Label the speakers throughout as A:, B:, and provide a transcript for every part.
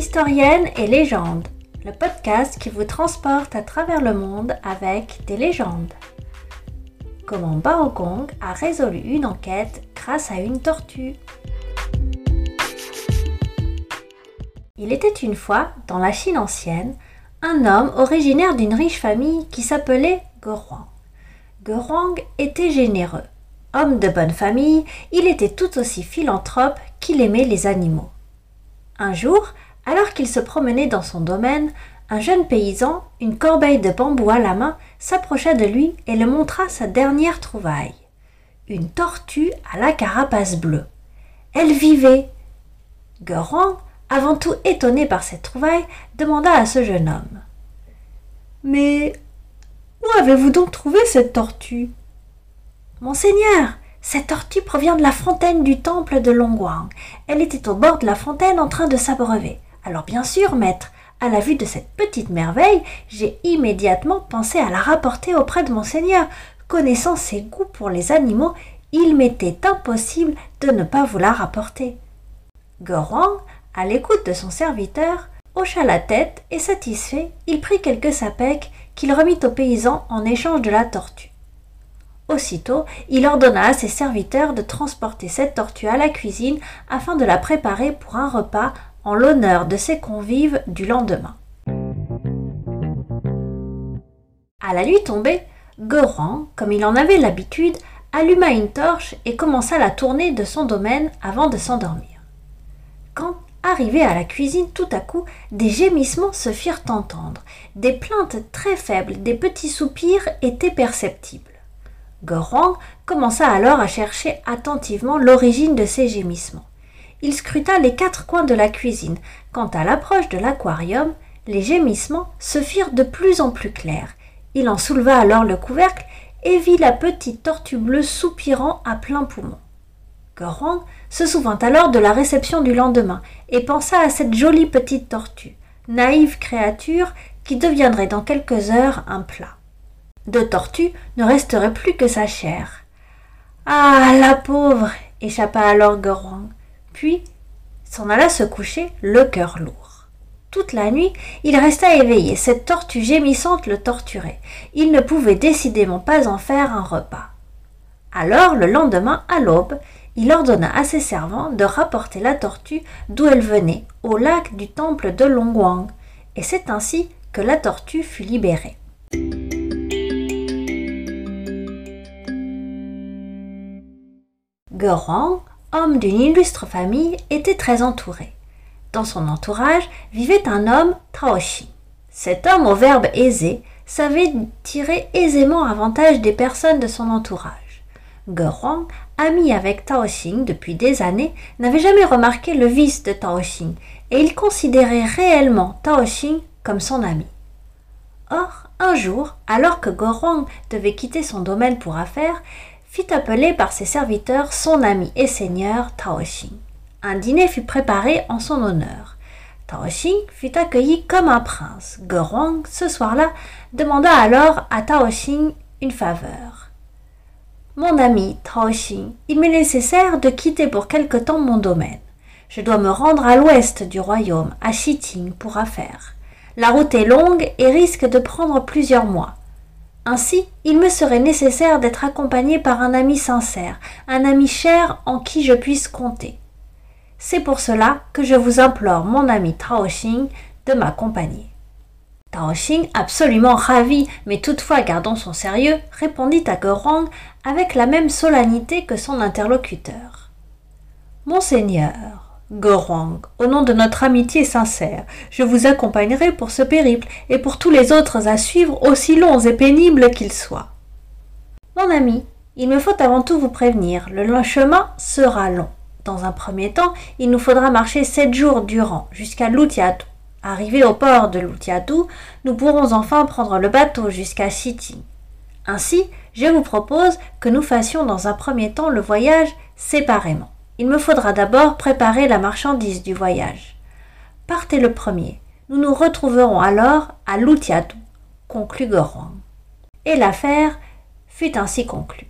A: Historienne et légende, le podcast qui vous transporte à travers le monde avec des légendes. Comment Baogong a résolu une enquête grâce à une tortue. Il était une fois, dans la Chine ancienne, un homme originaire d'une riche famille qui s'appelait Gehuang. Gehuang était généreux. Homme de bonne famille, il était tout aussi philanthrope qu'il aimait les animaux. Un jour, alors qu'il se promenait dans son domaine, un jeune paysan, une corbeille de bambou à la main, s'approcha de lui et le montra sa dernière trouvaille. Une tortue à la carapace bleue. Elle vivait. Guerrand, avant tout étonné par cette trouvaille, demanda à ce jeune homme. Mais où avez-vous donc trouvé cette tortue Monseigneur, cette tortue provient de la fontaine du temple de Longguang. Elle était au bord de la fontaine en train de s'abreuver. Alors bien sûr, maître, à la vue de cette petite merveille, j'ai immédiatement pensé à la rapporter auprès de monseigneur. Connaissant ses goûts pour les animaux, il m'était impossible de ne pas vous la rapporter. Goran, à l'écoute de son serviteur, hocha la tête et satisfait, il prit quelques sapèques qu'il remit au paysan en échange de la tortue. Aussitôt, il ordonna à ses serviteurs de transporter cette tortue à la cuisine afin de la préparer pour un repas en l'honneur de ses convives du lendemain. À la nuit tombée, Goran, comme il en avait l'habitude, alluma une torche et commença la tournée de son domaine avant de s'endormir. Quand, arrivé à la cuisine, tout à coup, des gémissements se firent entendre, des plaintes très faibles, des petits soupirs étaient perceptibles. Goran commença alors à chercher attentivement l'origine de ces gémissements il scruta les quatre coins de la cuisine. Quant à l'approche de l'aquarium, les gémissements se firent de plus en plus clairs. Il en souleva alors le couvercle et vit la petite tortue bleue soupirant à plein poumon. Goran se souvint alors de la réception du lendemain et pensa à cette jolie petite tortue, naïve créature qui deviendrait dans quelques heures un plat. De tortue ne resterait plus que sa chair. Ah, la pauvre échappa alors Goran puis s'en alla se coucher le cœur lourd. Toute la nuit, il resta éveillé, cette tortue gémissante le torturait. Il ne pouvait décidément pas en faire un repas. Alors, le lendemain, à l'aube, il ordonna à ses servants de rapporter la tortue d'où elle venait, au lac du temple de Longwang, et c'est ainsi que la tortue fut libérée. Homme d'une illustre famille, était très entouré. Dans son entourage vivait un homme, Taoshi. Cet homme au verbe aisé savait tirer aisément avantage des personnes de son entourage. Guerrong, ami avec Tao depuis des années, n'avait jamais remarqué le vice de Tao et il considérait réellement Tao comme son ami. Or, un jour, alors que Gorong devait quitter son domaine pour affaires, fit appeler par ses serviteurs son ami et seigneur Tao Un dîner fut préparé en son honneur. Tao fut accueilli comme un prince. Gerong, ce soir-là, demanda alors à Tao une faveur. Mon ami Tao il m'est nécessaire de quitter pour quelque temps mon domaine. Je dois me rendre à l'ouest du royaume, à Xiting, pour affaires. La route est longue et risque de prendre plusieurs mois. Ainsi, il me serait nécessaire d'être accompagné par un ami sincère, un ami cher en qui je puisse compter. C'est pour cela que je vous implore, mon ami Tao Xing, de m'accompagner. Tao Xing, absolument ravi, mais toutefois gardant son sérieux, répondit à Gorong avec la même solennité que son interlocuteur. Monseigneur, Gorwang, au nom de notre amitié sincère, je vous accompagnerai pour ce périple et pour tous les autres à suivre, aussi longs et pénibles qu'ils soient. Mon ami, il me faut avant tout vous prévenir, le chemin sera long. Dans un premier temps, il nous faudra marcher sept jours durant jusqu'à Lutiatu. Arrivé au port de Lutiatu, nous pourrons enfin prendre le bateau jusqu'à City. Ainsi, je vous propose que nous fassions dans un premier temps le voyage séparément il me faudra d'abord préparer la marchandise du voyage. Partez le premier. Nous nous retrouverons alors à Lutiatu, conclut Gorwang. Et l'affaire fut ainsi conclue.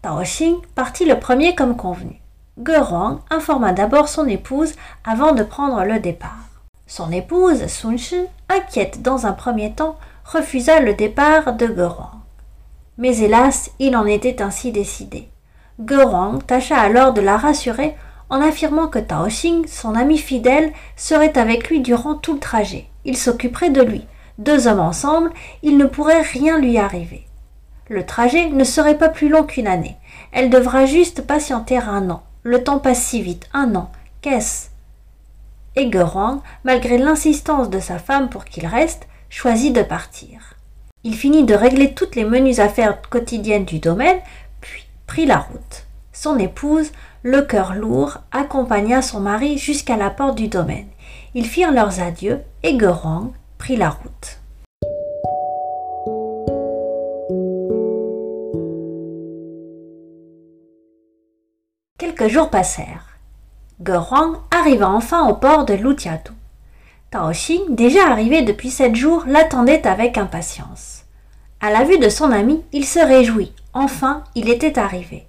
A: Tao Xing partit le premier comme convenu. Gerong informa d'abord son épouse avant de prendre le départ. Son épouse, Sun Shi, inquiète dans un premier temps, refusa le départ de Guerang. Mais hélas, il en était ainsi décidé. Guerang tâcha alors de la rassurer en affirmant que Tao Xing, son ami fidèle, serait avec lui durant tout le trajet. Il s'occuperait de lui. Deux hommes ensemble, il ne pourrait rien lui arriver. Le trajet ne serait pas plus long qu'une année. Elle devra juste patienter un an. Le temps passe si vite. Un an. Qu'est-ce? Et Guerang, malgré l'insistance de sa femme pour qu'il reste, choisit de partir. Il finit de régler toutes les menues affaires quotidiennes du domaine, prit la route. Son épouse, le cœur lourd, accompagna son mari jusqu'à la porte du domaine. Ils firent leurs adieux et Guerang prit la route. Quelques jours passèrent. Guerang arriva enfin au port de Lutiatu. Tao Xing, déjà arrivé depuis sept jours, l'attendait avec impatience. À la vue de son ami, il se réjouit. Enfin, il était arrivé.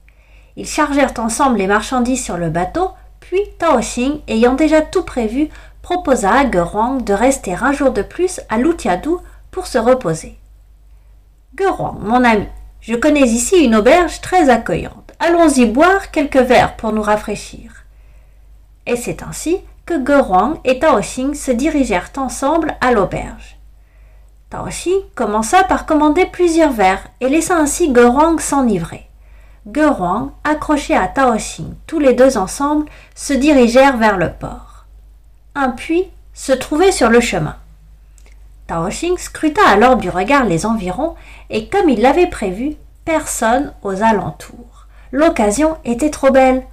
A: Ils chargèrent ensemble les marchandises sur le bateau, puis Tao Xing, ayant déjà tout prévu, proposa à Guerang de rester un jour de plus à Lutiadu pour se reposer. Guerang, mon ami, je connais ici une auberge très accueillante. Allons-y boire quelques verres pour nous rafraîchir. Et c'est ainsi que Guerang et Tao Xing se dirigèrent ensemble à l'auberge. Tao Xing commença par commander plusieurs verres et laissa ainsi Guerang s'enivrer. Guerang, accroché à Tao Xing, tous les deux ensemble, se dirigèrent vers le port. Un puits se trouvait sur le chemin. Tao Xing scruta alors du regard les environs et comme il l'avait prévu, personne aux alentours. L'occasion était trop belle.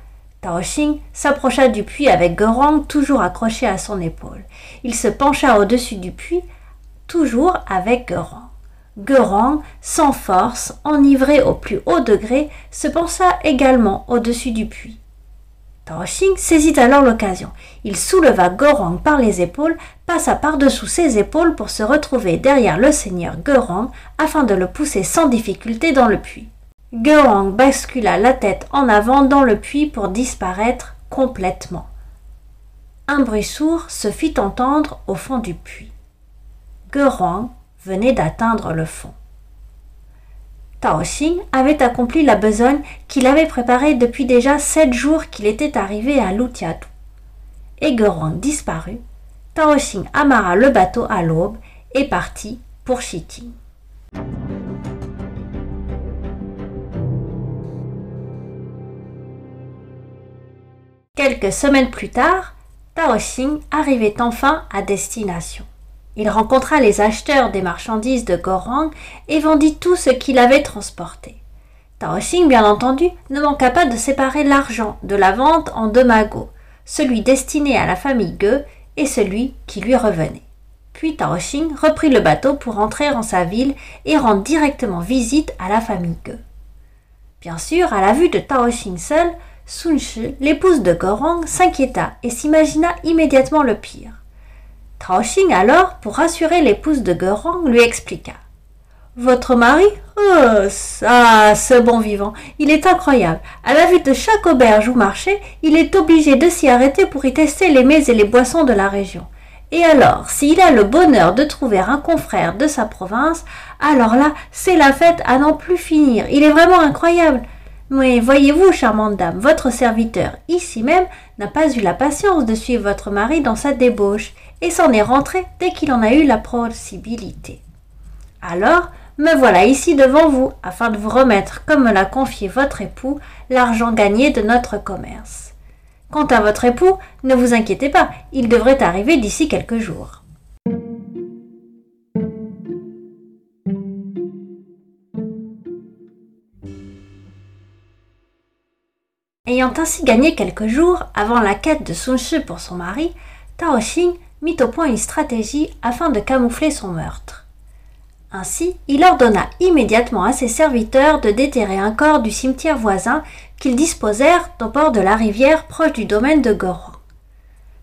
A: Tao Xing s'approcha du puits avec Guerang toujours accroché à son épaule. Il se pencha au-dessus du puits, toujours avec Guerang. Guerang, sans force, enivré au plus haut degré, se pensa également au-dessus du puits. Tao saisit alors l'occasion. Il souleva Guerang par les épaules, passa par-dessous ses épaules pour se retrouver derrière le seigneur Guerang afin de le pousser sans difficulté dans le puits. Guerang bascula la tête en avant dans le puits pour disparaître complètement. Un bruit sourd se fit entendre au fond du puits. Guerang venait d'atteindre le fond. Tao Xing avait accompli la besogne qu'il avait préparée depuis déjà sept jours qu'il était arrivé à Lutiatu. Et Guerang disparut. Tao Xing amarra le bateau à l'aube et partit pour Shiting. Quelques semaines plus tard, Tao Xing arrivait enfin à destination. Il rencontra les acheteurs des marchandises de Gorang et vendit tout ce qu'il avait transporté. Tao Xing, bien entendu, ne manqua pas de séparer l'argent de la vente en deux magots, celui destiné à la famille Ge et celui qui lui revenait. Puis Tao Xing reprit le bateau pour entrer en sa ville et rendre directement visite à la famille Ge. Bien sûr, à la vue de Tao Xing seul, Sun Shi, l'épouse de Gorang, s'inquiéta et s'imagina immédiatement le pire. Xing alors, pour rassurer l'épouse de Guerang, lui expliqua. Votre mari? Oh, ça, ce bon vivant, il est incroyable. À la vue de chaque auberge ou marché, il est obligé de s'y arrêter pour y tester les mets et les boissons de la région. Et alors, s'il a le bonheur de trouver un confrère de sa province, alors là, c'est la fête à n'en plus finir. Il est vraiment incroyable. Mais voyez-vous, charmante dame, votre serviteur, ici même, n'a pas eu la patience de suivre votre mari dans sa débauche et s'en est rentré dès qu'il en a eu la possibilité. Alors, me voilà ici devant vous, afin de vous remettre, comme me l'a confié votre époux, l'argent gagné de notre commerce. Quant à votre époux, ne vous inquiétez pas, il devrait arriver d'ici quelques jours. Ayant ainsi gagné quelques jours avant la quête de Sun Shi pour son mari, Tao Xing mit au point une stratégie afin de camoufler son meurtre. Ainsi, il ordonna immédiatement à ses serviteurs de déterrer un corps du cimetière voisin qu'ils disposèrent au bord de la rivière proche du domaine de Goran.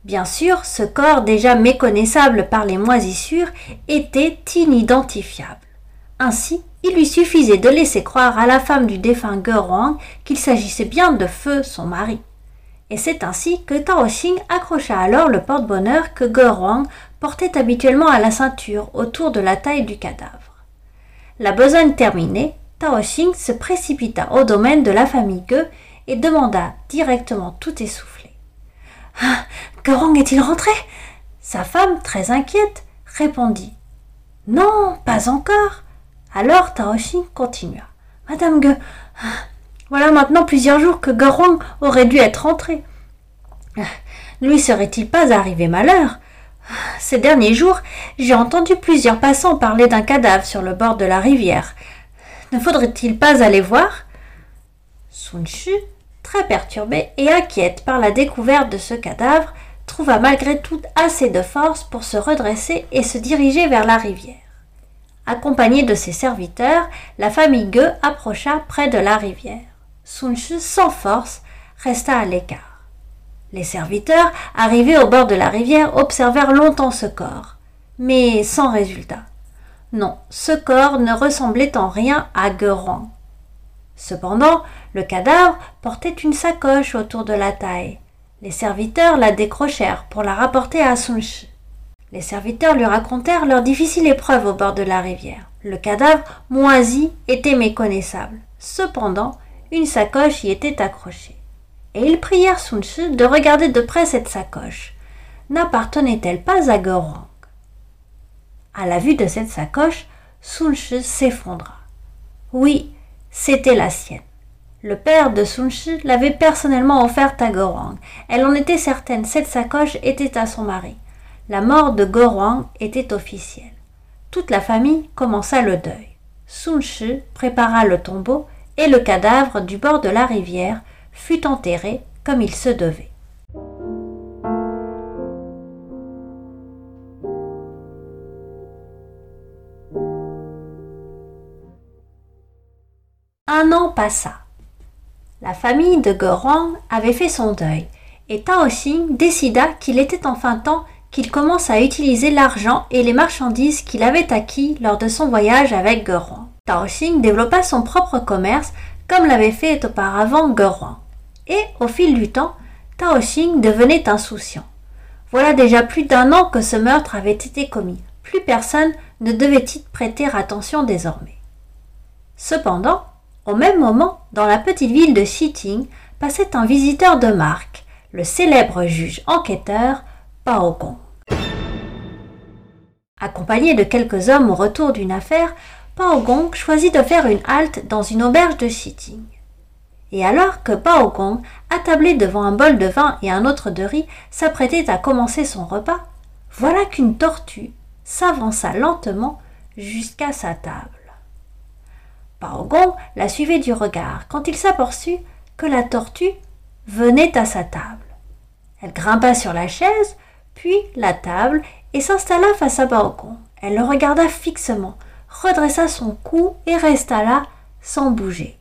A: Bien sûr, ce corps déjà méconnaissable par les moisissures était inidentifiable. Ainsi, il lui suffisait de laisser croire à la femme du défunt Goran qu'il s'agissait bien de Feu, son mari. Et c'est ainsi que Tao Xing accrocha alors le porte-bonheur que Ge portait habituellement à la ceinture autour de la taille du cadavre. La besogne terminée, Tao Xing se précipita au domaine de la famille Ge et demanda directement tout essoufflé. Ah, Ge est-il rentré? Sa femme, très inquiète, répondit. Non, pas encore. Alors Tao Xing continua. Madame Ge, voilà maintenant plusieurs jours que Gorong aurait dû être rentré. Lui serait-il pas arrivé malheur? Ces derniers jours, j'ai entendu plusieurs passants parler d'un cadavre sur le bord de la rivière. Ne faudrait-il pas aller voir? Sun Shu, très perturbée et inquiète par la découverte de ce cadavre, trouva malgré tout assez de force pour se redresser et se diriger vers la rivière. Accompagnée de ses serviteurs, la famille Ge approcha près de la rivière. Sun sans force, resta à l'écart. Les serviteurs, arrivés au bord de la rivière, observèrent longtemps ce corps, mais sans résultat. Non, ce corps ne ressemblait en rien à Guerrand. Cependant, le cadavre portait une sacoche autour de la taille. Les serviteurs la décrochèrent pour la rapporter à Sunch. Les serviteurs lui racontèrent leur difficile épreuve au bord de la rivière. Le cadavre, moisi, était méconnaissable. Cependant, une sacoche y était accrochée. Et ils prièrent Sun Tzu de regarder de près cette sacoche. N'appartenait-elle pas à Gorong? À la vue de cette sacoche, Sun Tzu s'effondra. Oui, c'était la sienne. Le père de Sun Tzu l'avait personnellement offerte à Gorong. Elle en était certaine, cette sacoche était à son mari. La mort de Gorong était officielle. Toute la famille commença le deuil. Sun Tzu prépara le tombeau et le cadavre du bord de la rivière fut enterré comme il se devait. Un an passa. La famille de Gorong avait fait son deuil et Tao Xing décida qu'il était enfin temps qu'il commence à utiliser l'argent et les marchandises qu'il avait acquis lors de son voyage avec Gorong. Tao Xing développa son propre commerce comme l'avait fait auparavant Geruang. Et au fil du temps, Tao Xing devenait insouciant. Voilà déjà plus d'un an que ce meurtre avait été commis. Plus personne ne devait y prêter attention désormais. Cependant, au même moment, dans la petite ville de Xiting, passait un visiteur de marque, le célèbre juge enquêteur Pao Gong. Accompagné de quelques hommes au retour d'une affaire, Pao Gong choisit de faire une halte dans une auberge de Xiting. Et alors que Pao Gong, attablé devant un bol de vin et un autre de riz, s'apprêtait à commencer son repas, voilà qu'une tortue s'avança lentement jusqu'à sa table. Pao Gong la suivait du regard quand il s'aperçut que la tortue venait à sa table. Elle grimpa sur la chaise, puis la table, et s'installa face à Pao Gong. Elle le regarda fixement, redressa son cou et resta là, sans bouger.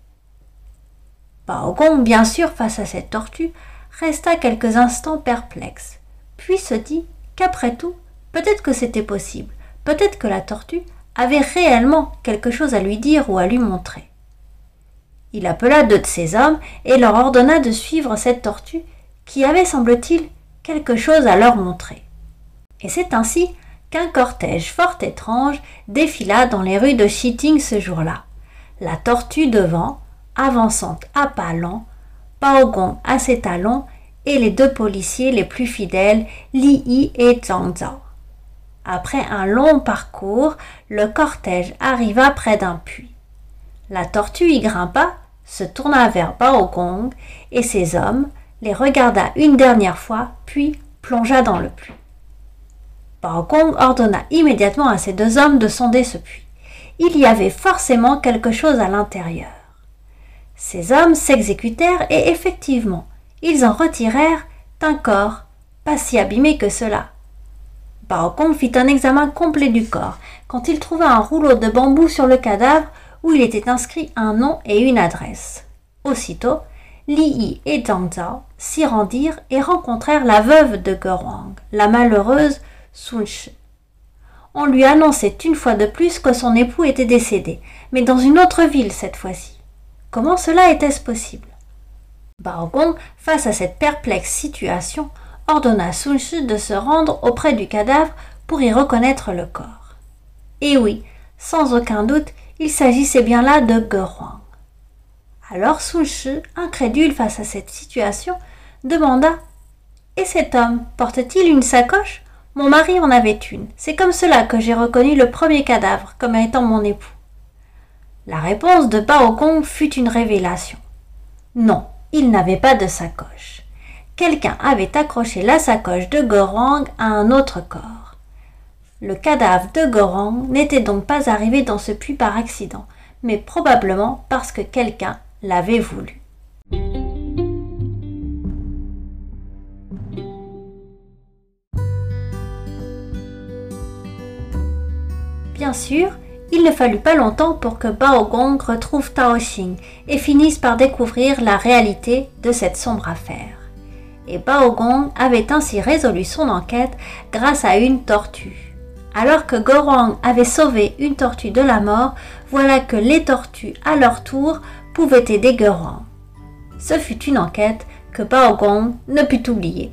A: Gong, bien sûr, face à cette tortue, resta quelques instants perplexe, puis se dit qu'après tout, peut-être que c'était possible, peut-être que la tortue avait réellement quelque chose à lui dire ou à lui montrer. Il appela deux de ses hommes et leur ordonna de suivre cette tortue qui avait, semble-t-il, quelque chose à leur montrer. Et c'est ainsi qu'un cortège fort étrange défila dans les rues de Xiting ce jour-là. La tortue devant, avançant à pas lents, Gong à ses talons et les deux policiers les plus fidèles, Li Yi et Zhang Zhao. Après un long parcours, le cortège arriva près d'un puits. La tortue y grimpa, se tourna vers Gong et ses hommes, les regarda une dernière fois, puis plongea dans le puits. Gong ordonna immédiatement à ses deux hommes de sonder ce puits. Il y avait forcément quelque chose à l'intérieur. Ces hommes s'exécutèrent et effectivement, ils en retirèrent un corps, pas si abîmé que cela. Gong fit un examen complet du corps quand il trouva un rouleau de bambou sur le cadavre où il était inscrit un nom et une adresse. Aussitôt, Li Yi et Zhang Zhao s'y rendirent et rencontrèrent la veuve de Gerwang, la malheureuse on lui annonçait une fois de plus que son époux était décédé, mais dans une autre ville cette fois-ci. Comment cela était-ce possible? Baogong, face à cette perplexe situation, ordonna Sun Shi de se rendre auprès du cadavre pour y reconnaître le corps. Et oui, sans aucun doute, il s'agissait bien là de Geruang. Alors Sun Shi, incrédule face à cette situation, demanda Et cet homme porte-t-il une sacoche? Mon mari en avait une. C'est comme cela que j'ai reconnu le premier cadavre comme étant mon époux. La réponse de Bao Gong fut une révélation. Non, il n'avait pas de sacoche. Quelqu'un avait accroché la sacoche de Gorang à un autre corps. Le cadavre de Gorang n'était donc pas arrivé dans ce puits par accident, mais probablement parce que quelqu'un l'avait voulu. Bien sûr, il ne fallut pas longtemps pour que Bao Gong retrouve Tao Xing et finisse par découvrir la réalité de cette sombre affaire. Et Bao Gong avait ainsi résolu son enquête grâce à une tortue. Alors que Gorong avait sauvé une tortue de la mort, voilà que les tortues, à leur tour, pouvaient aider Gorong. Ce fut une enquête que Bao Gong ne put oublier.